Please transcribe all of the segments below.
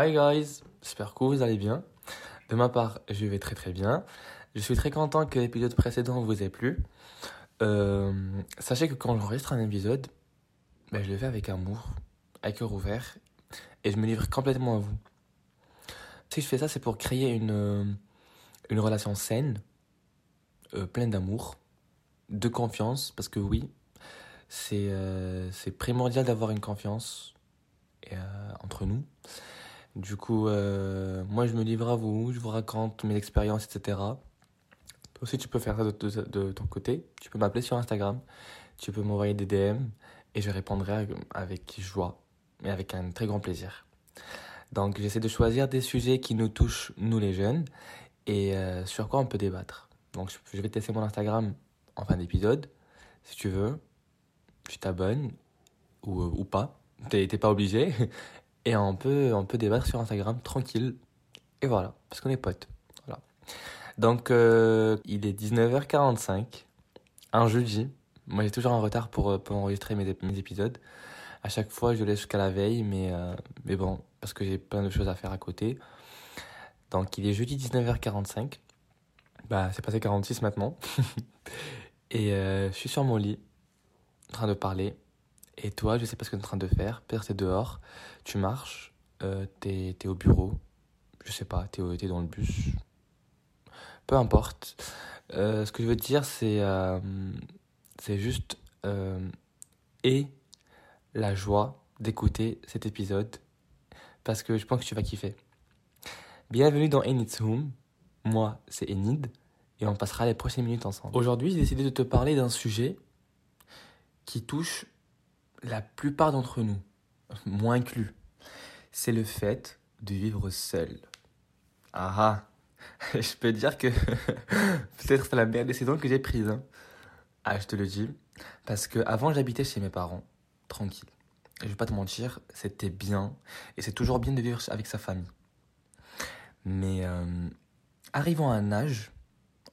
Hi guys, j'espère que vous allez bien. De ma part, je vais très très bien. Je suis très content que l'épisode précédent vous ait plu. Euh, sachez que quand j'enregistre un épisode, ben, je le fais avec amour, avec cœur ouvert, et je me livre complètement à vous. Si je fais ça, c'est pour créer une, euh, une relation saine, euh, pleine d'amour, de confiance, parce que oui, c'est c'est primordial d'avoir une confiance entre nous. Du coup, euh, moi, je me livre à vous, je vous raconte mes expériences, etc. Toi aussi, tu peux faire ça de, ton côté. Tu peux m'appeler sur Instagram, tu peux m'envoyer des DM et je répondrai avec joie et avec un très grand plaisir. Donc, j'essaie de choisir des sujets qui nous touchent, nous les jeunes, et euh, sur quoi on peut débattre. Donc, je vais tester mon Instagram en fin d'épisode. Si tu veux, tu t'abonnes ou, ou pas. T'es pas obligé. Et on peut, on peut débattre sur Instagram tranquille. Et voilà, parce qu'on est potes. Voilà. Donc, euh, il est 19h45, un jeudi. Moi, j'ai toujours un retard pour, euh, pour enregistrer mes, épisodes. À chaque fois, je laisse jusqu'à la veille, mais, euh, mais bon, parce que j'ai plein de choses à faire à côté. Donc, il est jeudi 19h45. Bah, c'est passé 46 maintenant. Et je suis sur mon lit, en train de parler. Et toi, je sais pas ce que tu es en train de faire. Peut-être c'est dehors, tu marches, euh, t'es es au bureau, je sais pas, t'es es dans le bus. Peu importe. Euh, ce que je veux te dire, c'est euh, c'est juste euh, et la joie d'écouter cet épisode parce que je pense que tu vas kiffer. Bienvenue dans Enid's Home. Moi, c'est Enid et on passera les prochaines minutes ensemble. Aujourd'hui, j'ai décidé de te parler d'un sujet qui touche la plupart d'entre nous, moi inclus, c'est le fait de vivre seul. Ah ah, je peux dire que peut-être c'est la meilleure décision que j'ai prise. Hein. Ah, je te le dis. Parce que avant j'habitais chez mes parents, tranquille. Et je vais pas te mentir, c'était bien. Et c'est toujours bien de vivre avec sa famille. Mais euh, arrivant à un âge,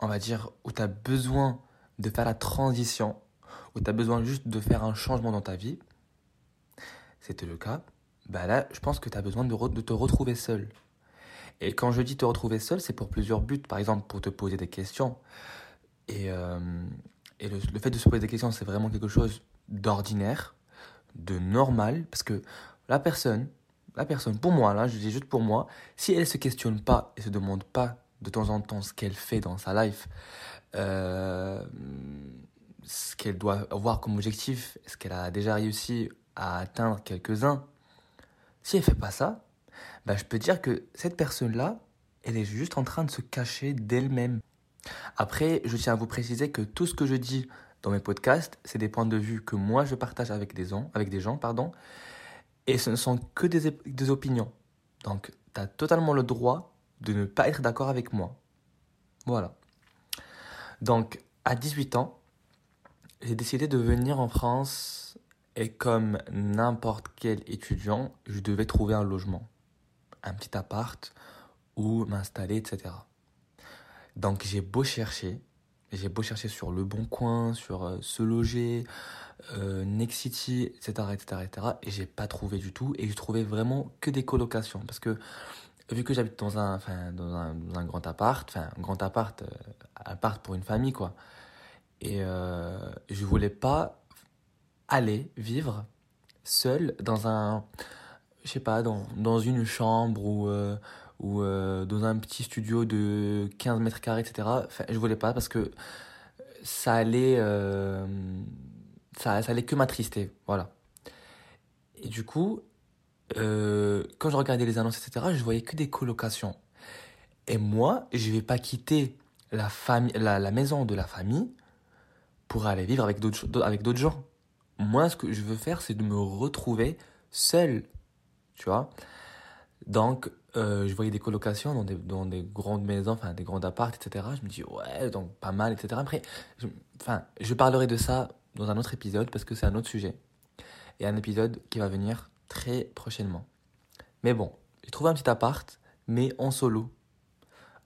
on va dire, où tu as besoin de faire la transition où tu as besoin juste de faire un changement dans ta vie, c'était le cas, bah là, je pense que tu as besoin de, te retrouver seul. Et quand je dis te retrouver seul, c'est pour plusieurs buts. Par exemple, pour te poser des questions. Et, euh, et le, fait de se poser des questions, c'est vraiment quelque chose d'ordinaire, de normal, parce que la personne, la personne, pour moi, là, je dis juste pour moi, si elle se questionne pas et se demande pas de temps en temps ce qu'elle fait dans sa life, euh, qu'elle doit avoir comme objectif, est-ce qu'elle a déjà réussi à atteindre quelques-uns, si elle fait pas ça, bah, je peux dire que cette personne-là, elle est juste en train de se cacher d'elle-même. Après, je tiens à vous préciser que tout ce que je dis dans mes podcasts, c'est des points de vue que moi je partage avec des gens, avec des gens pardon, et ce ne sont que des, des opinions. Donc, tu as totalement le droit de ne pas être d'accord avec moi. Voilà. Donc, à 18 ans, j'ai décidé de venir en France et comme n'importe quel étudiant, je devais trouver un logement, un petit appart où m'installer, etc. Donc j'ai beau chercher, j'ai beau chercher sur Le Bon Coin, sur euh, Se Loger, euh, Next City, etc., etc., etc., et j'ai pas trouvé du tout, et j'ai trouvé vraiment que des colocations, parce que vu que j'habite dans un, enfin, dans un, dans un grand appart, enfin, un grand appart, euh, appart pour une famille, quoi, et euh, je voulais pas aller vivre seul dans un, je sais pas, dans, dans une chambre ou, euh, ou euh, dans un petit studio de 15 mètres carrés, etc. Enfin, je voulais pas parce que ça allait, euh, ça, ça allait que m'attrister, voilà. Et du coup, quand je regardais les annonces, etc., je voyais que des colocations. Et moi, je vais pas quitter la, famille, la, la maison de la famille pour aller vivre avec d'autres avec d'autres gens. Moi, ce que je veux faire, c'est de me retrouver seul, tu vois. Donc, euh, je voyais des colocations dans des, grandes maisons, enfin des grands apparts, etc. Je me dis, ouais, donc pas mal, etc. Après, je, enfin, je parlerai de ça dans un autre épisode parce que c'est un autre sujet. Et un épisode qui va venir très prochainement. Mais bon, j'ai trouvé un petit appart, mais en solo.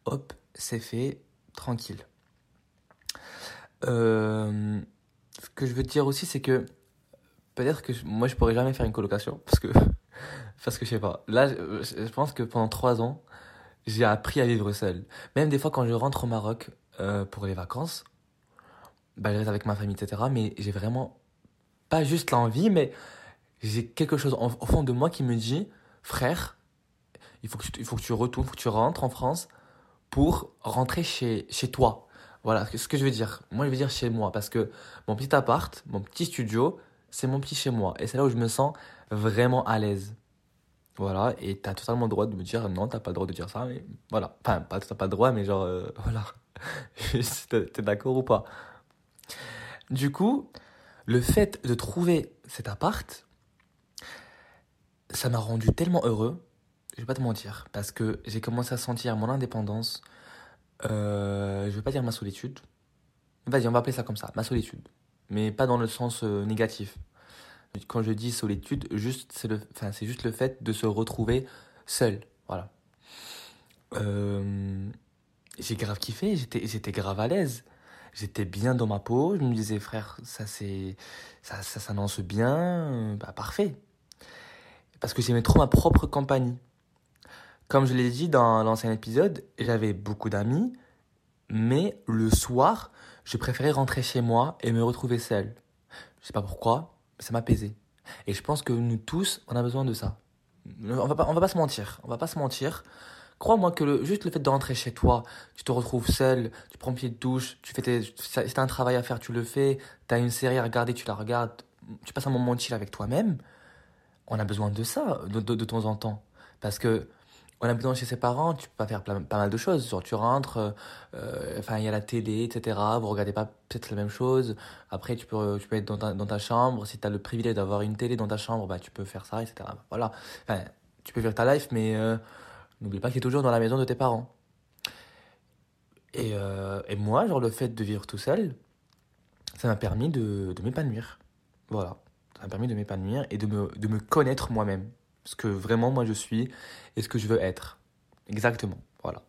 Hop, c'est fait, tranquille. Euh, ce que je veux dire aussi, c'est que peut-être que moi je pourrais jamais faire une colocation parce que Parce que je sais pas. Là, je, pense que pendant trois ans, j'ai appris à vivre seul. Même des fois, quand je rentre au Maroc euh, pour les vacances, bah, je reste avec ma famille, etc. Mais j'ai vraiment pas juste l'envie, mais j'ai quelque chose au fond de moi qui me dit, frère, il faut que tu, il faut que tu retournes, il faut que tu rentres en France pour rentrer chez, chez toi. Voilà ce que, je veux dire. Moi, je veux dire chez moi parce que mon petit appart, mon petit studio, c'est mon petit chez moi. Et c'est là où je me sens vraiment à l'aise. Voilà, et t'as totalement le droit de me dire non, t'as pas le droit de dire ça, mais voilà. Enfin, pas, t'as pas le droit, mais genre, euh, voilà. T'es d'accord ou pas? Du coup, le fait de trouver cet appart, ça m'a rendu tellement heureux, je vais pas te mentir, parce que j'ai commencé à sentir mon indépendance, euh, je vais pas dire ma solitude, vas-y, on va appeler ça comme ça, ma solitude, mais pas dans le sens euh, négatif. Quand je dis solitude, juste, c'est le, enfin, c'est juste le fait de se retrouver seul, voilà. Euh, j'ai grave kiffé, j'étais, j'étais grave à l'aise. J'étais bien dans ma peau, je me disais, frère, ça c'est, ça, ça s'annonce bien, bah parfait. Parce que j'aimais trop ma propre compagnie. Comme je l'ai dit dans l'ancien épisode, j'avais beaucoup d'amis, mais le soir, je préférais rentrer chez moi et me retrouver seul. Je sais pas pourquoi, mais ça m'apaisait. Et je pense que nous tous, on a besoin de ça. On va pas, on va pas se mentir, on va pas se mentir. Crois-moi que le, juste le fait de rentrer chez toi, tu te retrouves seul, tu prends pied de douche, tu fais tes, si t'as un travail à faire, tu le fais, t'as une série à regarder, tu la regardes, tu passes un moment de chill avec toi-même, on a besoin de ça de, de, de temps en temps. Parce que a besoin chez ses parents, tu peux pas faire pas mal de choses. Genre, tu rentres, euh, euh, enfin, il y a la télé, etc. Vous regardez pas peut-être la même chose. Après, tu peux, tu peux être dans ta, chambre. Si tu as le privilège d'avoir une télé dans ta chambre, bah, tu peux faire ça, etc. Voilà. Enfin, tu peux vivre ta life, mais euh, n'oublie pas qu'il est toujours dans la maison de tes parents. Et, et moi, genre, le fait de vivre tout seul, ça m'a permis de, de m'épanouir. Voilà. Ça m'a permis de m'épanouir et de me, de me connaître moi-même. Ce que vraiment moi je suis et ce que je veux être. Exactement. Voilà.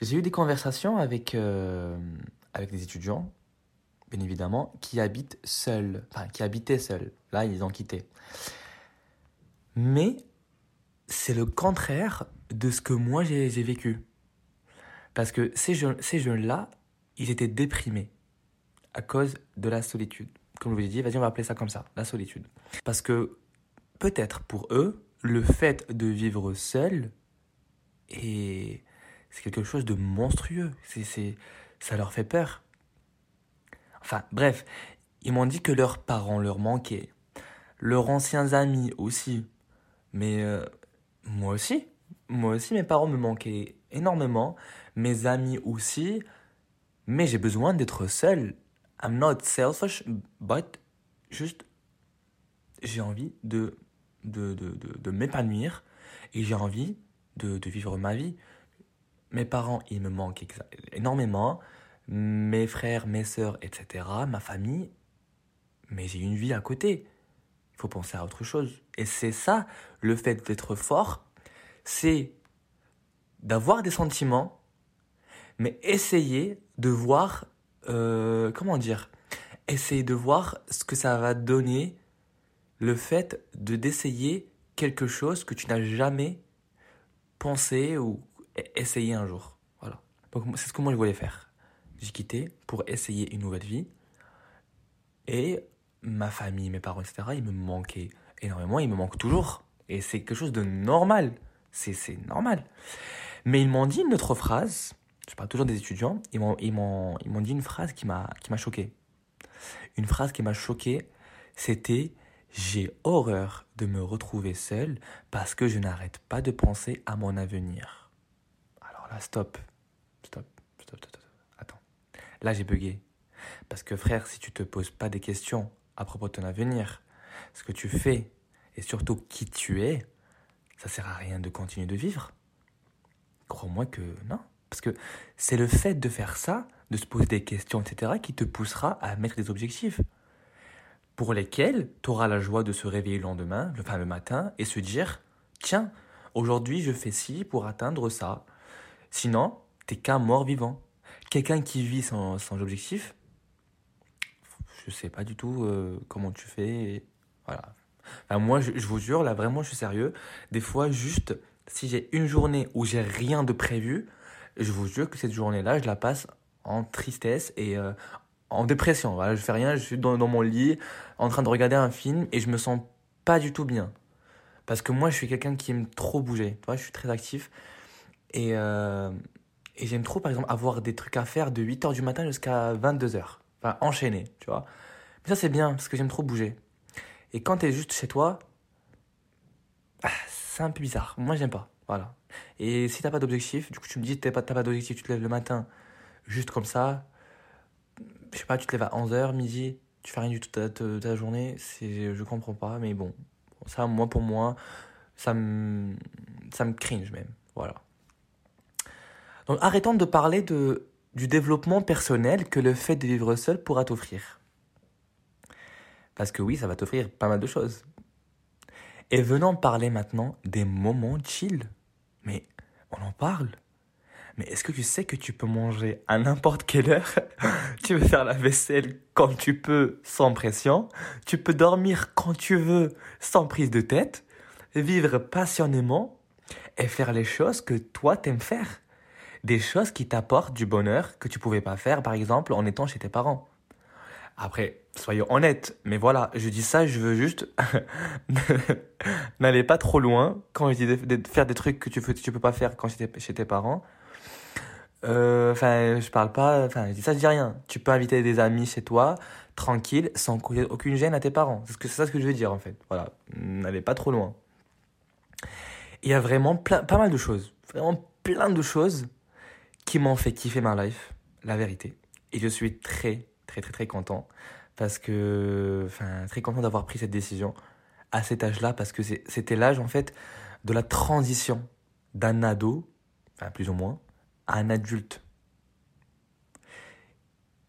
J'ai eu des conversations avec, euh, avec des étudiants, bien évidemment, qui habitent seuls. Enfin, qui habitaient seuls. Là, ils ont quitté. Mais c'est le contraire de ce que moi j'ai vécu. Parce que ces jeunes, ces jeunes-là, ils étaient déprimés à cause de la solitude. Comme je vous l'ai dit, vas-y, on va appeler ça comme ça, la solitude. Parce que peut-être pour eux, le fait de vivre seul, et c'est quelque chose de monstrueux. C'est, c'est, ça leur fait peur. Enfin, bref, ils m'ont dit que leurs parents leur manquaient. Leurs anciens amis aussi. Mais euh, moi aussi. Moi aussi, mes parents me manquaient énormément. Mes amis aussi. Mais j'ai besoin d'être seul. I'm not selfish, but juste, j'ai envie de, de, de, de, m'épanouir et j'ai envie de, de vivre ma vie. Mes parents, ils me manquent énormément. Mes frères, mes sœurs, etc. Ma famille. Mais j'ai une vie à côté. Il faut penser à autre chose. Et c'est ça, le fait d'être fort, c'est d'avoir des sentiments, mais essayer de voir, euh, comment dire, essayer de voir ce que ça va donner, le fait de d'essayer quelque chose que tu n'as jamais pensé ou e- essayé un jour. Voilà. Donc c'est ce que moi je voulais faire. J'ai quitté pour essayer une nouvelle vie. Et ma famille, mes parents, etc., ils me manquaient énormément, ils me manquent toujours. Et c'est quelque chose de normal. C'est normal. Mais ils m'ont dit une autre phrase, je parle toujours des étudiants, ils m'ont ils m'ont ils m'ont dit une phrase qui m'a qui m'a choqué. Une phrase qui m'a choqué, c'était j'ai horreur de me retrouver seul parce que je n'arrête pas de penser à mon avenir. Alors là, stop. Stop. Stop, stop, stop. Attends. Là, j'ai bugué. Parce que frère, si tu te poses pas des questions à propos de ton avenir, ce que tu fais et surtout qui tu es, ça sert à rien de continuer de vivre. Crois-moi que non. Parce que c'est le fait de faire ça, de se poser des questions, etc., qui te poussera à mettre des objectifs pour lesquels tu auras la joie de se réveiller le lendemain, le- enfin le matin, et se dire tiens, aujourd'hui je fais ci pour atteindre ça. Sinon, t'es qu'un mort vivant. Quelqu'un qui vit sans, sans objectif, je sais pas du tout euh, comment tu fais. Voilà. moi, je, je vous jure, là, vraiment, je suis sérieux. Des fois, juste, si j'ai une journée où j'ai rien de prévu, je vous jure que cette journée-là, je la passe en tristesse et euh, en dépression. Voilà, je fais rien, je suis dans, mon lit en train de regarder un film et je me sens pas du tout bien. Parce que moi, je suis quelqu'un qui aime trop bouger. Tu vois, je suis très actif. Et, euh, et j'aime trop, par exemple, avoir des trucs à faire de 8h du matin jusqu'à 22h. Enfin, enchaîner, tu vois. Mais ça, c'est bien parce que j'aime trop bouger. Et quand tu es juste chez toi, ah, c'est un peu bizarre. Moi, j'aime pas. Voilà. Et si t'as pas d'objectif, du coup, tu me dis, t'as pas, pas d'objectif, tu te lèves le matin, juste comme ça. Je sais pas, tu te lèves à 11h, midi, tu fais rien du tout de ta, ta, journée. C'est, je comprends pas, mais bon. Ça, moi, pour moi, ça me, ça me cringe même. Voilà. Donc, arrêtons de parler de, du développement personnel que le fait de vivre seul pourra t'offrir. Parce que oui, ça va t'offrir pas mal de choses. Et venons parler maintenant des moments chill. Mais on en parle. Mais est-ce que tu sais que tu peux manger à n'importe quelle heure? Tu veux faire la vaisselle quand tu peux, sans pression. Tu peux dormir quand tu veux, sans prise de tête. Vivre passionnément et faire les choses que toi t'aimes faire. Des choses qui t'apportent du bonheur que tu pouvais pas faire, par exemple, en étant chez tes parents. Après, soyons honnêtes, mais voilà, je dis ça, je veux juste n'allez pas trop loin quand je dis de, faire des trucs que tu ne tu peux pas faire quand es chez tes parents. Euh, enfin, je parle pas, enfin, ça, je dis rien. Tu peux inviter des amis chez toi, tranquille, sans aucune gêne à tes parents. C'est ça ce que je veux dire en fait. Voilà, n'allez pas trop loin. Il y a vraiment plein, pas mal de choses, vraiment plein de choses qui m'ont fait kiffer ma life, la vérité. Et je suis très très très très content parce que enfin très content d'avoir pris cette décision à cet âge-là parce que c'était l'âge en fait de la transition d'un ado, enfin plus ou moins, à un adulte.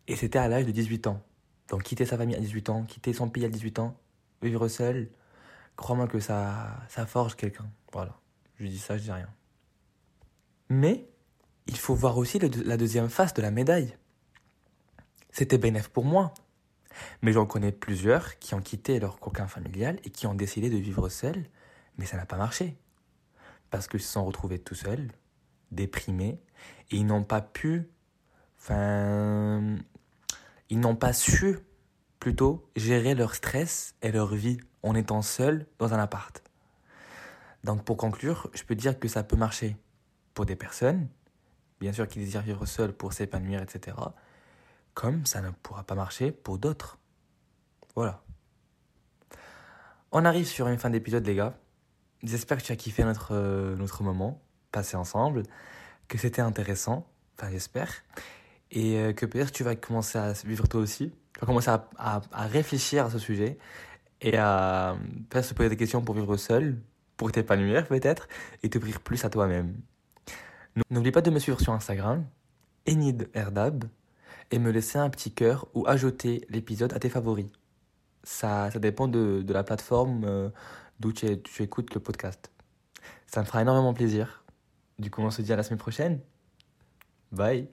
Et c'était à l'âge de 18 ans. Donc quitter sa famille à 18 ans, quitter son pays à 18 ans, vivre seul, crois-moi que ça, ça forge quelqu'un. Voilà. Je dis ça, je dis rien. Mais il faut voir aussi la deuxième face de la médaille. C'était bénéf pour moi. Mais j'en connais plusieurs qui ont quitté leur coquin familial et qui ont décidé de vivre seuls, mais ça n'a pas marché. Parce qu'ils se sont retrouvés tout seuls, déprimés, et ils n'ont pas pu, enfin, ils n'ont pas su, plutôt, gérer leur stress et leur vie en étant seuls dans un appart. Donc pour conclure, je peux dire que ça peut marcher pour des personnes, bien sûr qui désirent vivre seuls pour s'épanouir, etc comme ça ne pourra pas marcher pour d'autres. Voilà. On arrive sur une fin d'épisode, les gars. J'espère que tu as kiffé notre, euh, notre moment passé ensemble, que c'était intéressant, enfin j'espère, et euh, que peut-être tu vas commencer à vivre toi aussi, tu vas commencer à, réfléchir à ce sujet et à peut-être se poser des questions pour vivre seul, pour t'épanouir peut-être, et t'ouvrir plus à toi-même. N'oublie pas de me suivre sur Instagram, Enid Erdab, et me laisser un petit cœur ou ajouter l'épisode à tes favoris. Ça, ça dépend de, la plateforme euh, d'où tu écoutes le podcast. Ça me fera énormément plaisir. Du coup, on se dit à la semaine prochaine. Bye